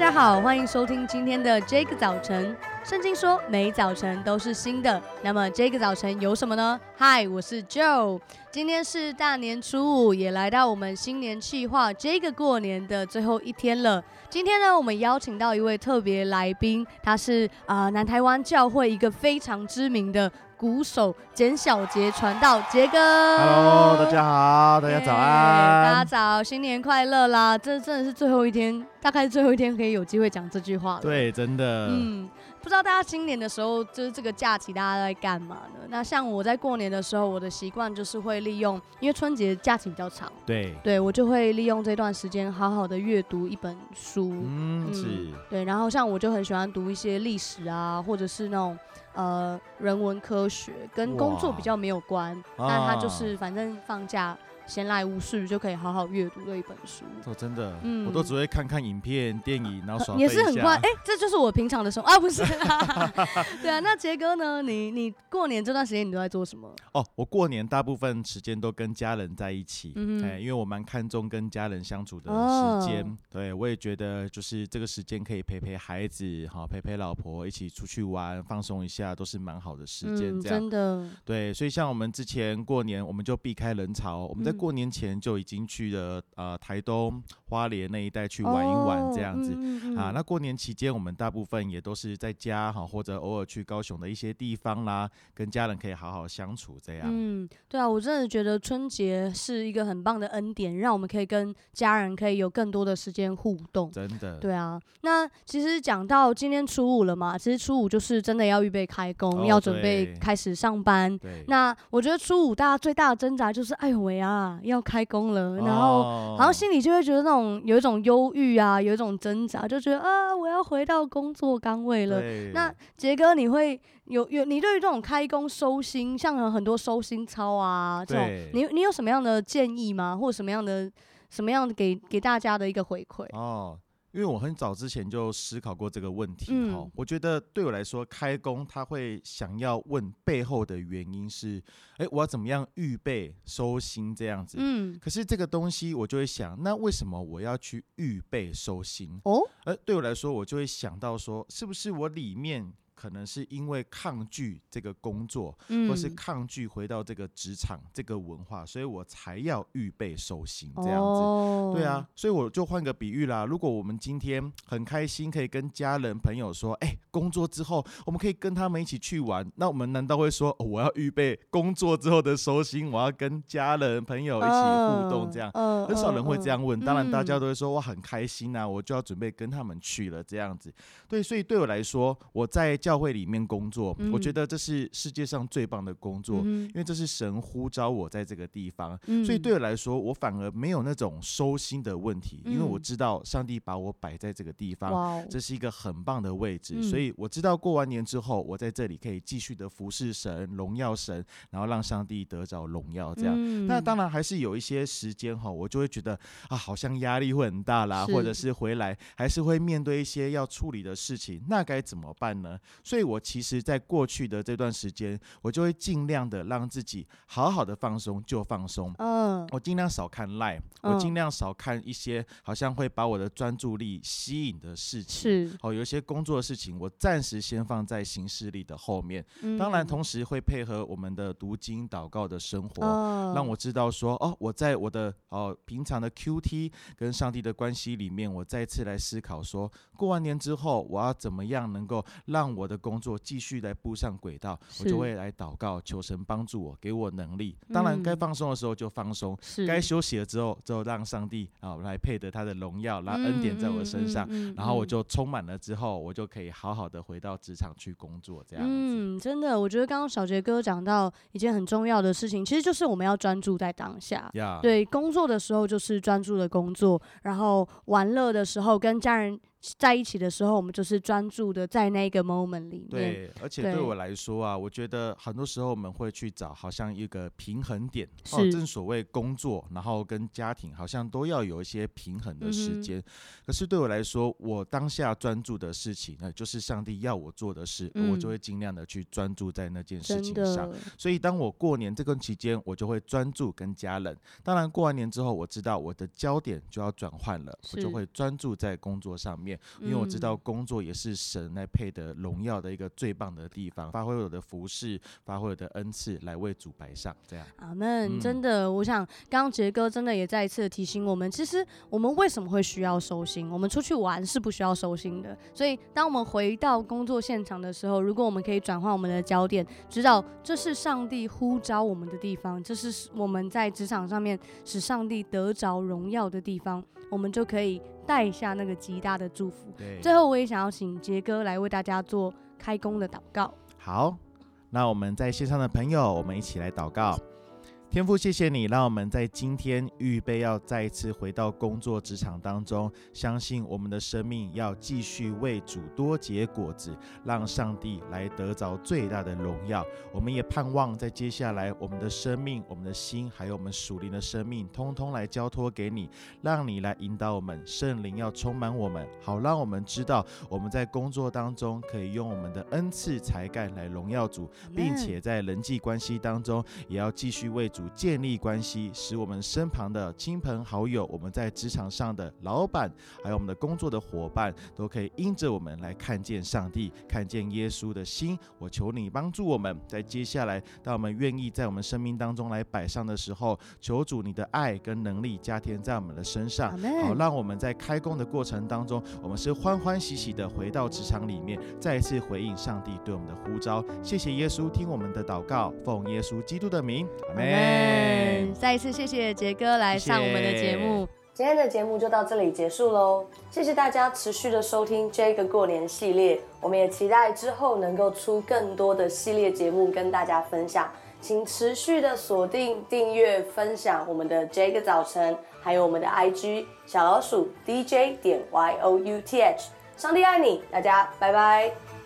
大家好，欢迎收听今天的这个早晨。圣经说，每早晨都是新的。那么这个早晨有什么呢？嗨，我是 Joe。今天是大年初五，也来到我们新年计划这个过年的最后一天了。今天呢，我们邀请到一位特别来宾，他是啊、呃、南台湾教会一个非常知名的。鼓手简小杰传道杰哥，Hello，大家好，大家早安，大家早，新年快乐啦！这真的是最后一天，大概是最后一天可以有机会讲这句话了。对，真的。嗯，不知道大家新年的时候，就是这个假期，大家在干嘛呢？那像我在过年的时候，我的习惯就是会利用，因为春节假期比较长，对，对我就会利用这段时间，好好的阅读一本书。嗯，嗯，是。对，然后像我就很喜欢读一些历史啊，或者是那种。呃，人文科学跟工作比较没有关，但他就是反正放假。闲来无事就可以好好阅读的一本书。哦，真的，嗯，我都只会看看影片、电影，然后爽。也是很快，哎、欸，这就是我平常的生活啊，不是？对啊，那杰哥呢？你你过年这段时间你都在做什么？哦，我过年大部分时间都跟家人在一起，嗯，哎，因为我蛮看重跟家人相处的时间。哦、对，我也觉得就是这个时间可以陪陪孩子，好陪陪老婆，一起出去玩，放松一下，都是蛮好的时间。嗯，真的。对，所以像我们之前过年，我们就避开人潮，我们在。过年前就已经去了呃台东花莲那一带去玩一玩这样子、哦嗯嗯、啊。那过年期间我们大部分也都是在家哈，或者偶尔去高雄的一些地方啦，跟家人可以好好相处这样。嗯，对啊，我真的觉得春节是一个很棒的恩典，让我们可以跟家人可以有更多的时间互动。真的。对啊，那其实讲到今天初五了嘛，其实初五就是真的要预备开工，哦、要准备开始上班。对。那我觉得初五大家最大的挣扎就是，哎呦喂啊！要开工了，然后然后心里就会觉得那种有一种忧郁啊，有一种挣扎，就觉得啊，我要回到工作岗位了。那杰哥，你会有有你对于这种开工收心，像有很多收心操啊，这种你你有什么样的建议吗？或者什么样的什么样的给给大家的一个回馈？哦。因为我很早之前就思考过这个问题，哈、嗯，我觉得对我来说，开工他会想要问背后的原因是，哎，我要怎么样预备收心这样子，嗯，可是这个东西我就会想，那为什么我要去预备收心？哦，而对我来说，我就会想到说，是不是我里面。可能是因为抗拒这个工作，嗯、或是抗拒回到这个职场这个文化，所以我才要预备收心这样子。哦、对啊，所以我就换个比喻啦。如果我们今天很开心，可以跟家人朋友说，哎、欸，工作之后我们可以跟他们一起去玩，那我们难道会说，哦、我要预备工作之后的收心，我要跟家人朋友一起互动这样？呃、很少人会这样问。呃、当然，大家都会说，我很开心啊，我就要准备跟他们去了这样子。对，所以对我来说，我在教会里面工作，嗯、我觉得这是世界上最棒的工作，嗯、因为这是神呼召我在这个地方，嗯、所以对我来说，我反而没有那种收心的问题，嗯、因为我知道上帝把我摆在这个地方，这是一个很棒的位置，嗯、所以我知道过完年之后，我在这里可以继续的服侍神、荣耀神，然后让上帝得着荣耀。这样，嗯、那当然还是有一些时间哈，我就会觉得啊，好像压力会很大啦，或者是回来还是会面对一些要处理的事情，那该怎么办呢？所以，我。其实，在过去的这段时间，我就会尽量的让自己好好的放松，就放松。嗯，我尽量少看 Line，我尽量少看一些好像会把我的专注力吸引的事情。是，哦，有一些工作的事情，我暂时先放在行事历的后面。当然，同时会配合我们的读经、祷告的生活，让我知道说，哦，我在我的哦平常的 QT 跟上帝的关系里面，我再次来思考说，过完年之后，我要怎么样能够让我的工作。继续来步上轨道，我就会来祷告，求神帮助我，给我能力。当然，该放松的时候就放松，该、嗯、休息了之后，之后让上帝啊来配得他的荣耀，让恩典在我身上，然后我就充满了之后，我就可以好好的回到职场去工作。这样嗯，真的，我觉得刚刚小杰哥讲到一件很重要的事情，其实就是我们要专注在当下。对，工作的时候就是专注的工作，然后玩乐的时候跟家人。在一起的时候，我们就是专注的在那个 moment 里面。对，而且对我来说啊，我觉得很多时候我们会去找好像一个平衡点。是哦，正所谓工作，然后跟家庭好像都要有一些平衡的时间。嗯、可是对我来说，我当下专注的事情，那就是上帝要我做的事，嗯、我就会尽量的去专注在那件事情上。的所以当我过年这段期间，我就会专注跟家人。当然过完年之后，我知道我的焦点就要转换了，我就会专注在工作上面。面，因为我知道工作也是神来配的荣耀的一个最棒的地方，发挥我的服饰，发挥我的恩赐来为主摆上。这样，阿门。真的，我想刚刚杰哥真的也再一次提醒我们，其实我们为什么会需要收心？我们出去玩是不需要收心的。所以，当我们回到工作现场的时候，如果我们可以转换我们的焦点，知道这是上帝呼召我们的地方，这是我们在职场上面使上帝得着荣耀的地方，我们就可以带下那个极大的祝福。最后，我也想要请杰哥来为大家做开工的祷告。好，那我们在线上的朋友，我们一起来祷告。天父，谢谢你，让我们在今天预备要再一次回到工作职场当中，相信我们的生命要继续为主多结果子，让上帝来得着最大的荣耀。我们也盼望在接下来，我们的生命、我们的心，还有我们属灵的生命，通通来交托给你，让你来引导我们，圣灵要充满我们，好让我们知道我们在工作当中可以用我们的恩赐才干来荣耀主，并且在人际关系当中也要继续为主。建立关系，使我们身旁的亲朋好友，我们在职场上的老板，还有我们的工作的伙伴，都可以因着我们来看见上帝，看见耶稣的心。我求你帮助我们，在接下来，当我们愿意在我们生命当中来摆上的时候，求主你的爱跟能力加添在我们的身上，好让我们在开工的过程当中，我们是欢欢喜喜的回到职场里面，再一次回应上帝对我们的呼召。谢谢耶稣，听我们的祷告，奉耶稣基督的名，阿门。嗯，再一次谢谢杰哥来上我们的节目。谢谢。今天的节目就到这里结束喽，谢谢大家持续的收听这个过年系列，我们也期待之后能够出更多的系列节目跟大家分享，请持续的锁定、订阅、分享我们的这个早晨，还有我们的 IG 小老鼠 DJ 点 Y O U T H，上帝爱你，大家拜拜。